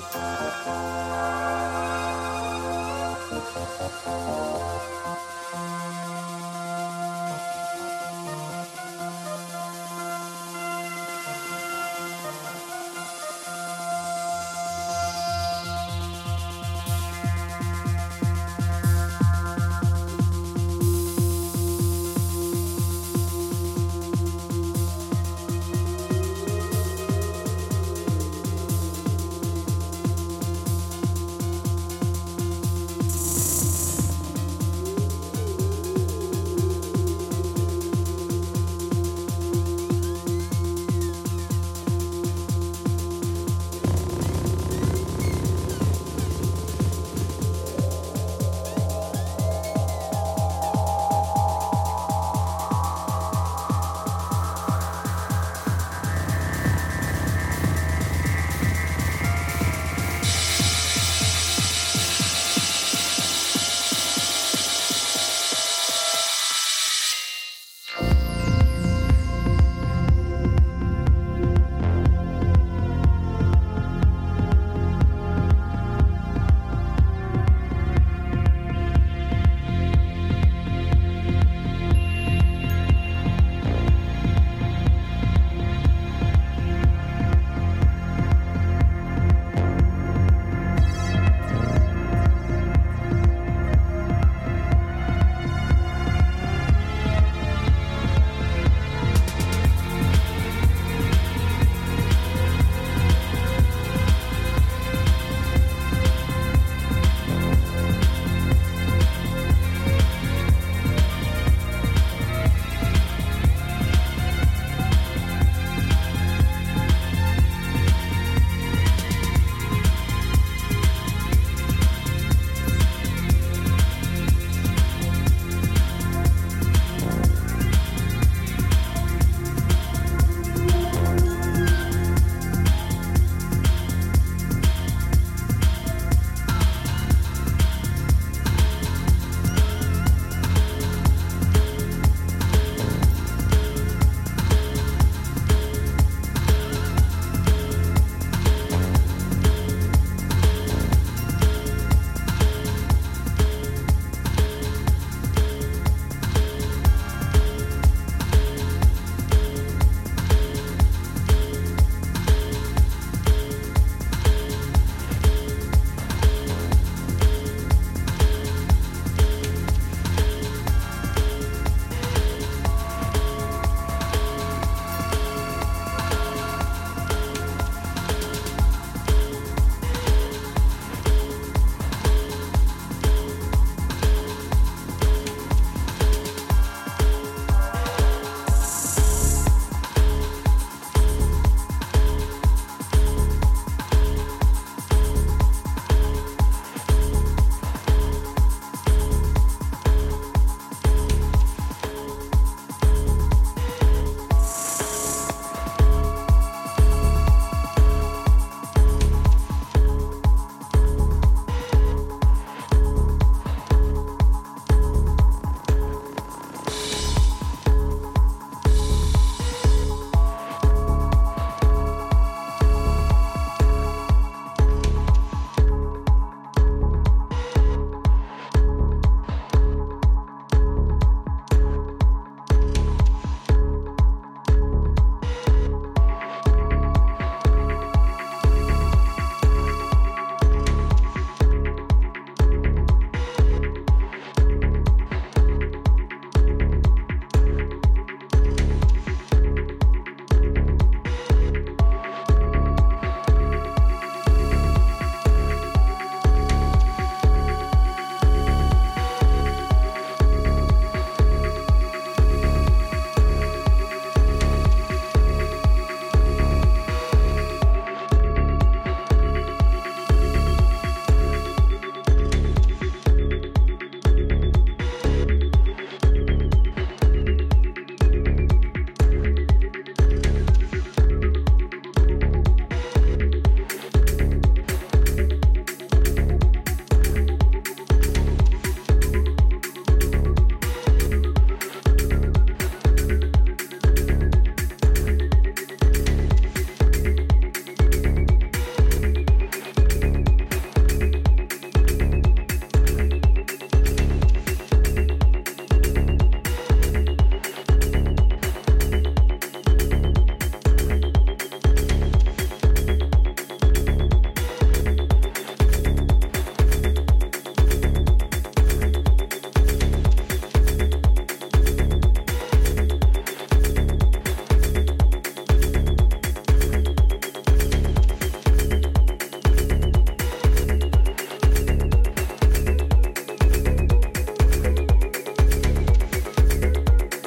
Música